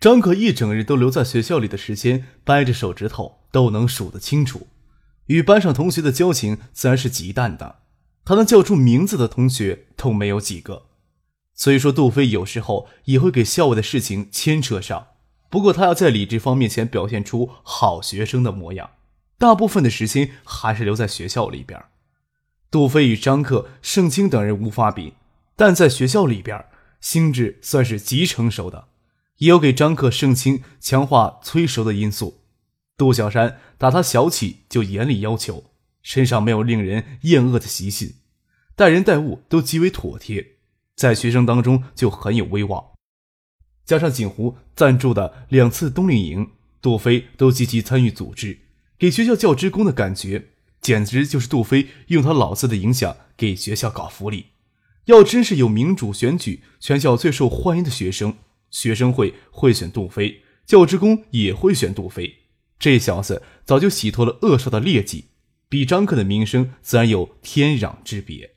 张可一整日都留在学校里的时间，掰着手指头都能数得清楚。与班上同学的交情自然是极淡的，他能叫出名字的同学都没有几个。虽说杜飞有时候也会给校外的事情牵扯上，不过他要在李志芳面前表现出好学生的模样，大部分的时间还是留在学校里边。杜飞与张克、盛清等人无法比，但在学校里边。心智算是极成熟的，也有给张克、盛清强化催熟的因素。杜小山打他小起就严厉要求，身上没有令人厌恶的习性，待人待物都极为妥帖，在学生当中就很有威望。加上锦湖赞助的两次冬令营，杜飞都积极参与组织，给学校教职工的感觉，简直就是杜飞用他老子的影响给学校搞福利。要真是有民主选举，全校最受欢迎的学生，学生会会选杜飞，教职工也会选杜飞。这小子早就洗脱了恶少的劣迹，比张克的名声自然有天壤之别。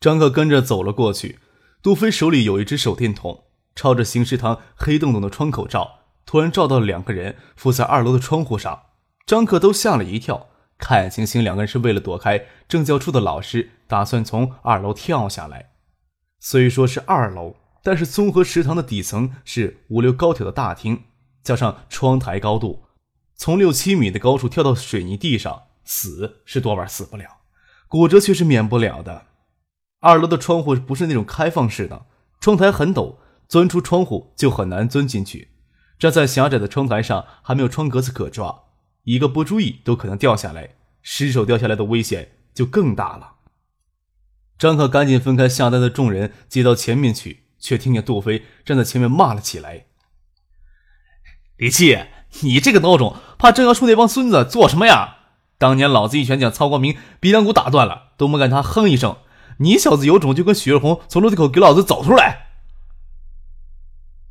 张克跟着走了过去，杜飞手里有一只手电筒，朝着行食堂黑洞洞的窗口照，突然照到了两个人伏在二楼的窗户上，张克都吓了一跳。看情形，两个人是为了躲开政教处的老师，打算从二楼跳下来。虽说是二楼，但是综合食堂的底层是五六高挑的大厅，加上窗台高度，从六七米的高处跳到水泥地上，死是多半死不了，骨折却是免不了的。二楼的窗户不是那种开放式的，窗台很陡，钻出窗户就很难钻进去。站在狭窄的窗台上，还没有窗格子可抓。一个不注意都可能掉下来，失手掉下来的危险就更大了。张可赶紧分开下单的众人，接到前面去，却听见杜飞站在前面骂了起来：“李七，你这个孬种，怕正要处那帮孙子做什么呀？当年老子一拳将曹光明鼻梁骨打断了，都没敢他哼一声。你小子有种就跟许若红从楼梯口给老子走出来！”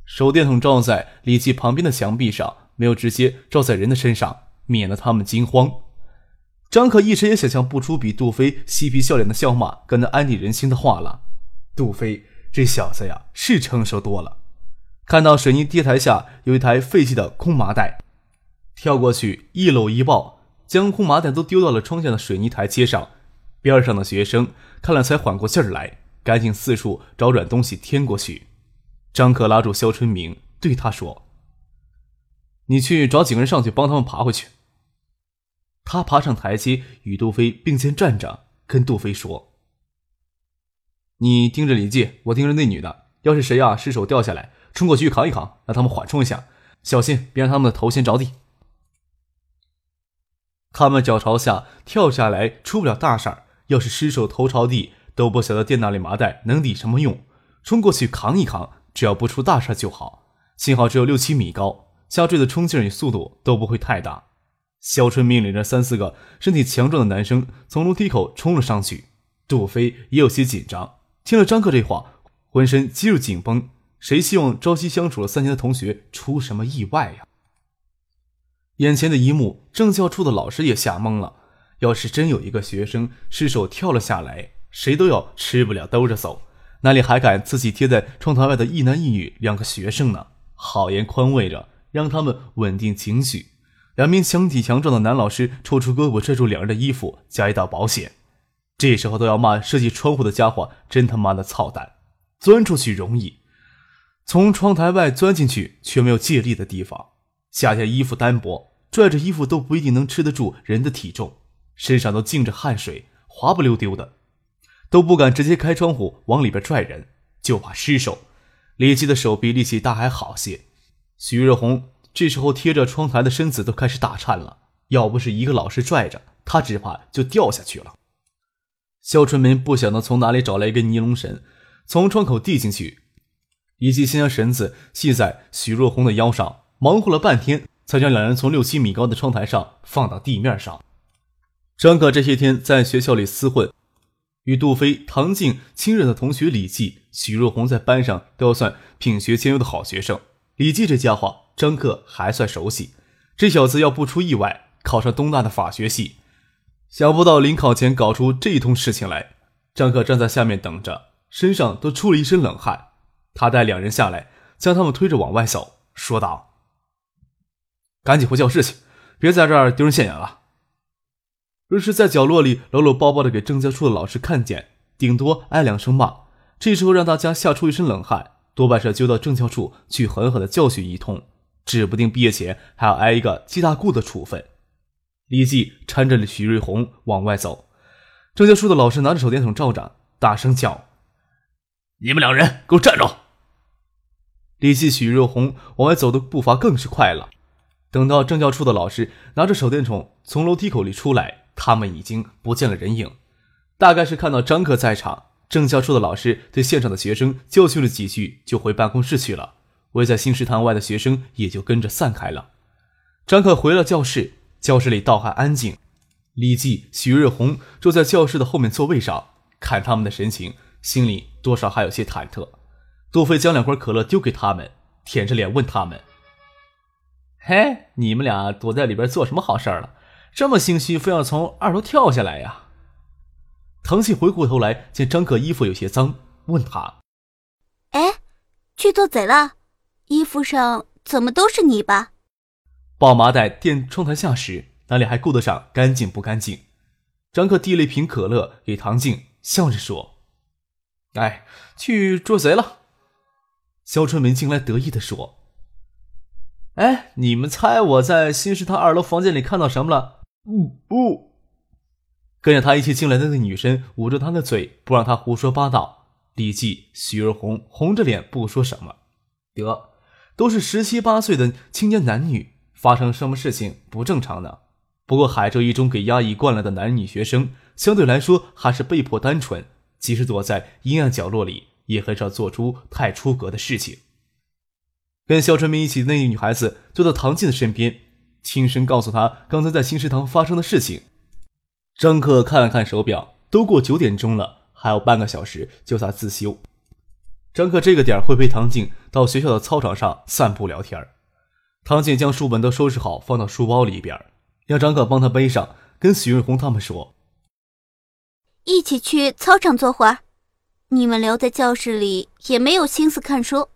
手电筒照在李七旁边的墙壁上，没有直接照在人的身上。免得他们惊慌。张可一时也想象不出比杜飞嬉皮笑脸的笑骂更能安定人心的话了。杜飞这小子呀，是成熟多了。看到水泥地台下有一台废弃的空麻袋，跳过去一搂一抱，将空麻袋都丢到了窗下的水泥台阶上。边上的学生看了才缓过劲儿来，赶紧四处找软东西添过去。张可拉住肖春明，对他说：“你去找几个人上去帮他们爬回去。”他爬上台阶，与杜飞并肩站着，跟杜飞说：“你盯着李记，我盯着那女的。要是谁啊失手掉下来，冲过去扛一扛，让他们缓冲一下，小心别让他们的头先着地。他们脚朝下跳下来，出不了大事儿。要是失手头朝地，都不晓得电脑里麻袋能抵什么用。冲过去扛一扛，只要不出大事就好。幸好只有六七米高，下坠的冲劲与速度都不会太大。”肖春命令着三四个身体强壮的男生从楼梯口冲了上去。杜飞也有些紧张，听了张克这话，浑身肌肉紧绷。谁希望朝夕相处了三年的同学出什么意外呀？眼前的一幕，政教处的老师也吓懵了。要是真有一个学生失手跳了下来，谁都要吃不了兜着走，哪里还敢自己贴在窗台外的一男一女两个学生呢？好言宽慰着，让他们稳定情绪。两名相体强壮的男老师抽出胳膊拽住两人的衣服，加一道保险。这时候都要骂设计窗户的家伙真他妈的操蛋！钻出去容易，从窗台外钻进去却没有借力的地方。夏天衣服单薄，拽着衣服都不一定能吃得住人的体重，身上都浸着汗水，滑不溜丢的，都不敢直接开窗户往里边拽人，就怕失手。李琦的手臂力气大还好些，徐若红。这时候贴着窗台的身子都开始打颤了，要不是一个老师拽着他，只怕就掉下去了。肖春明不晓得从哪里找来一根尼龙绳，从窗口递进去，以及先将绳子系在许若红的腰上，忙活了半天，才将两人从六七米高的窗台上放到地面上。张可这些天在学校里厮混，与杜飞、唐静亲热的同学李记、许若红在班上都要算品学兼优的好学生。李记这家伙，张克还算熟悉。这小子要不出意外，考上东大的法学系。想不到临考前搞出这一通事情来。张克站在下面等着，身上都出了一身冷汗。他带两人下来，将他们推着往外走，说道：“赶紧回教室去，别在这儿丢人现眼了。”若是在角落里搂搂抱抱的给政教处的老师看见，顶多挨两声骂。这时候让大家吓出一身冷汗，多半是揪到政教处去狠狠的教训一通，指不定毕业前还要挨一个记大过的处分。李记搀着许瑞红往外走，政教处的老师拿着手电筒照着，大声叫：“你们两人给我站住！”李记、许瑞红往外走的步伐更是快了。等到政教处的老师拿着手电筒从楼梯口里出来。他们已经不见了人影，大概是看到张克在场，政教处的老师对现场的学生教训了几句，就回办公室去了。围在新食堂外的学生也就跟着散开了。张克回了教室，教室里倒还安静。李记、许瑞红坐在教室的后面座位上，看他们的神情，心里多少还有些忐忑。杜飞将两罐可乐丢给他们，舔着脸问他们：“嘿，你们俩躲在里边做什么好事了？”这么心虚，非要从二楼跳下来呀？唐信回过头来，见张可衣服有些脏，问他：“哎，去做贼了？衣服上怎么都是泥巴？”抱麻袋垫窗台下时，哪里还顾得上干净不干净？张克递了一瓶可乐给唐静，笑着说：“哎，去捉贼了。”肖春梅进来得意地说：“哎，你们猜我在新食堂二楼房间里看到什么了？”不不，跟着他一起进来的那女生捂着他的嘴，不让他胡说八道。李记、许儿红红着脸不说什么。得，都是十七八岁的青年男女，发生什么事情不正常呢？不过海州一中给压抑惯了的男女学生，相对来说还是被迫单纯，即使躲在阴暗角落里，也很少做出太出格的事情。跟肖春明一起的那个女孩子坐到唐静的身边。轻声告诉他刚才在新食堂发生的事情。张克看了看手表，都过九点钟了，还有半个小时就他自修。张克这个点会陪唐静到学校的操场上散步聊天。唐静将书本都收拾好，放到书包里边，让张可帮他背上，跟许润红他们说：“一起去操场坐会儿，你们留在教室里也没有心思看书。”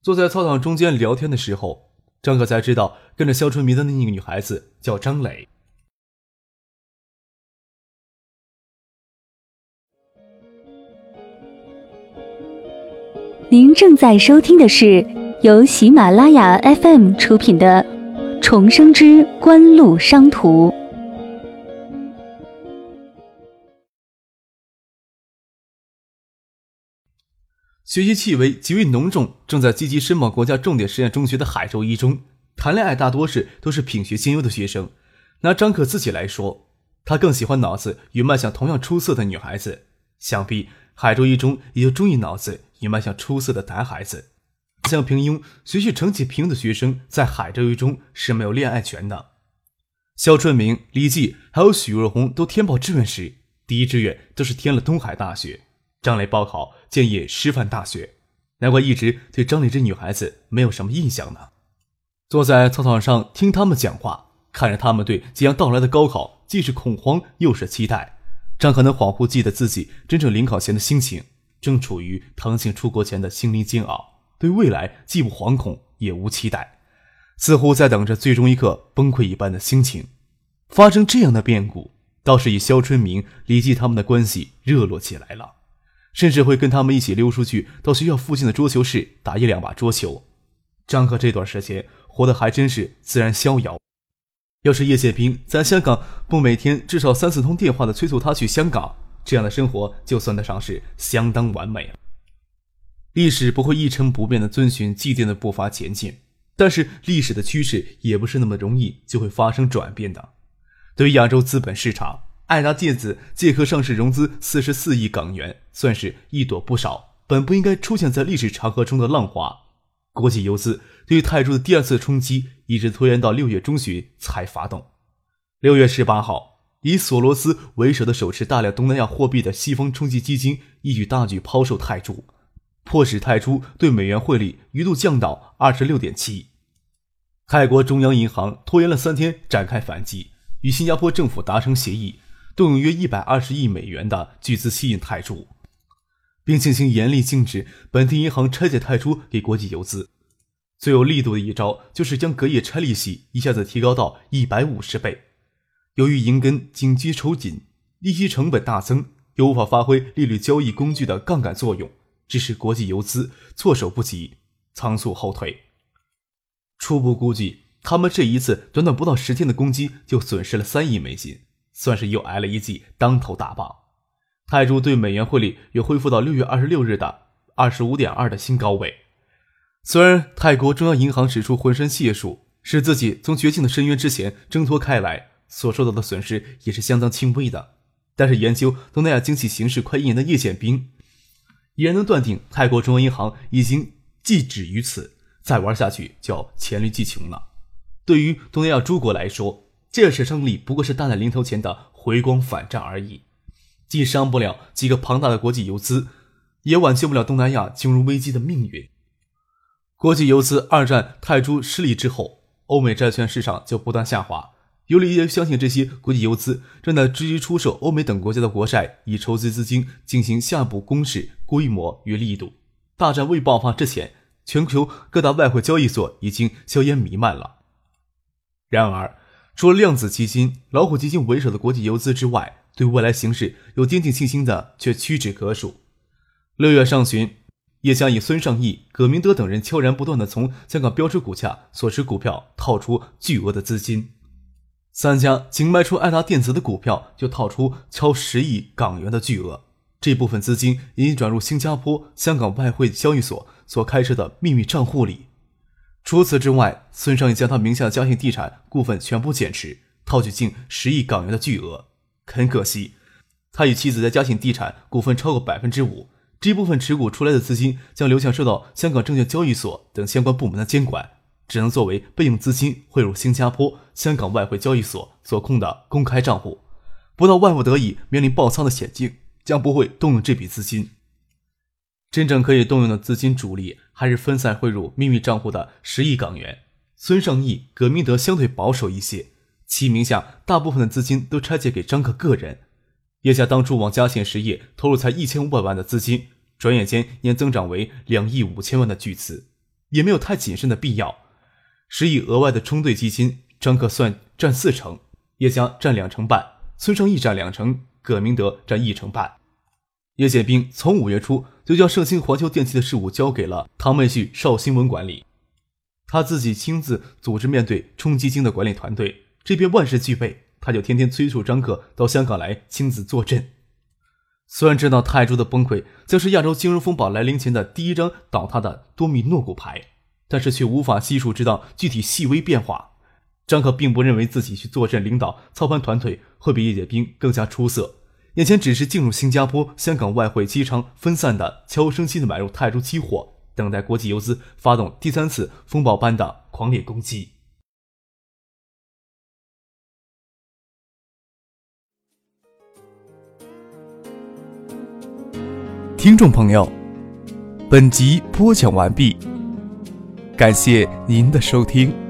坐在操场中间聊天的时候。张可才知道，跟着肖春明的那个女孩子叫张磊。您正在收听的是由喜马拉雅 FM 出品的《重生之官路商途》。学习气味极为浓重，正在积极申报国家重点实验中学的海州一中，谈恋爱大多是都是品学兼优的学生。拿张可自己来说，他更喜欢脑子与卖相同样出色的女孩子。想必海州一中也就中意脑子与卖相出色的男孩子。像平庸、学习成绩平的学生，在海州一中是没有恋爱权的。肖春明、李记还有许若红都填报志愿时，第一志愿都是填了东海大学。张磊报考建业师范大学，难怪一直对张磊这女孩子没有什么印象呢。坐在操场上听他们讲话，看着他们对即将到来的高考既是恐慌又是期待，张可能恍惚记得自己真正临考前的心情，正处于唐静出国前的心灵煎熬，对未来既不惶恐也无期待，似乎在等着最终一刻崩溃一般的心情。发生这样的变故，倒是与肖春明、李记他们的关系热络起来了。甚至会跟他们一起溜出去，到学校附近的桌球室打一两把桌球。张克这段时间活得还真是自然逍遥。要是叶剑兵在香港不每天至少三四通电话的催促他去香港，这样的生活就算得上是相当完美了。历史不会一成不变的遵循既定的步伐前进，但是历史的趋势也不是那么容易就会发生转变的。对于亚洲资本市场。爱达电子借壳上市融资四十四亿港元，算是一朵不少本不应该出现在历史长河中的浪花。国际游资对于泰铢的第二次冲击一直拖延到六月中旬才发动。六月十八号，以索罗斯为首的手持大量东南亚货币的西方冲击基金一举大举抛售泰铢，迫使泰铢对美元汇率一度降到二十六点七。泰国中央银行拖延了三天展开反击，与新加坡政府达成协议，动用约一百二十亿美元的巨资吸引泰铢。并进行严厉禁止本地银行拆借泰铢给国际游资。最有力度的一招就是将隔夜拆利息一下子提高到一百五十倍。由于银根紧急抽紧，利息成本大增，又无法发挥利率交易工具的杠杆作用，致使国际游资措手不及，仓促后退。初步估计，他们这一次短短不到十天的攻击就损失了三亿美金，算是又挨了一记当头大棒。泰铢对美元汇率又恢复到六月二十六日的二十五点二的新高位。虽然泰国中央银行使出浑身解数，使自己从绝境的深渊之前挣脱开来，所受到的损失也是相当轻微的。但是研究东南亚经济形势快一年的叶剑兵，已然能断定泰国中央银行已经既止于此，再玩下去就要黔驴技穷了。对于东南亚诸国来说，这次胜利不过是大难临头前的回光返照而已。既伤不了几个庞大的国际游资，也挽救不了东南亚金融危机的命运。国际游资二战泰铢失利之后，欧美债券市场就不断下滑。有理由相信，这些国际游资正在积极出售欧美等国家的国债，以筹集资金进行下一步攻势规模与力度。大战未爆发之前，全球各大外汇交易所已经硝烟弥漫了。然而，除了量子基金、老虎基金为首的国际游资之外，对未来形势有坚定信心的却屈指可数。六月上旬，叶将以孙尚义、葛明德等人悄然不断的从香港标准股价所持股票套出巨额的资金，三家仅卖出爱达电子的股票就套出超十亿港元的巨额。这部分资金已经转入新加坡、香港外汇交易所所开设的秘密账户里。除此之外，孙尚义将他名下的嘉信地产股份全部减持，套取近十亿港元的巨额。很可惜，他与妻子在嘉信地产股份超过百分之五，这部分持股出来的资金将流向受到香港证券交易所等相关部门的监管，只能作为备用资金汇入新加坡、香港外汇交易所所控的公开账户。不到万不得已面临爆仓的险境，将不会动用这笔资金。真正可以动用的资金主力还是分散汇入秘密账户的十亿港元。孙尚义、葛明德相对保守一些。其名下大部分的资金都拆借给张克个人，叶家当初往嘉信实业投入才一千五百万的资金，转眼间年增长为两亿五千万的巨资，也没有太谨慎的必要。十亿额外的冲兑基金，张克算占四成，叶家占两成半，孙尚义占两成，葛明德占一成半。叶剑兵从五月初就将盛兴环球电器的事务交给了唐妹婿邵新文管理，他自己亲自组织面对冲基金的管理团队。这边万事俱备，他就天天催促张克到香港来亲自坐镇。虽然知道泰铢的崩溃将是亚洲金融风暴来临前的第一张倒塌的多米诺骨牌，但是却无法悉数知道具体细微变化。张克并不认为自己去坐镇领导操盘团队会比叶剑兵更加出色，眼前只是进入新加坡、香港外汇机场分散的悄无声息的买入泰铢期货，等待国际游资发动第三次风暴般的狂烈攻击。听众朋友，本集播讲完毕，感谢您的收听。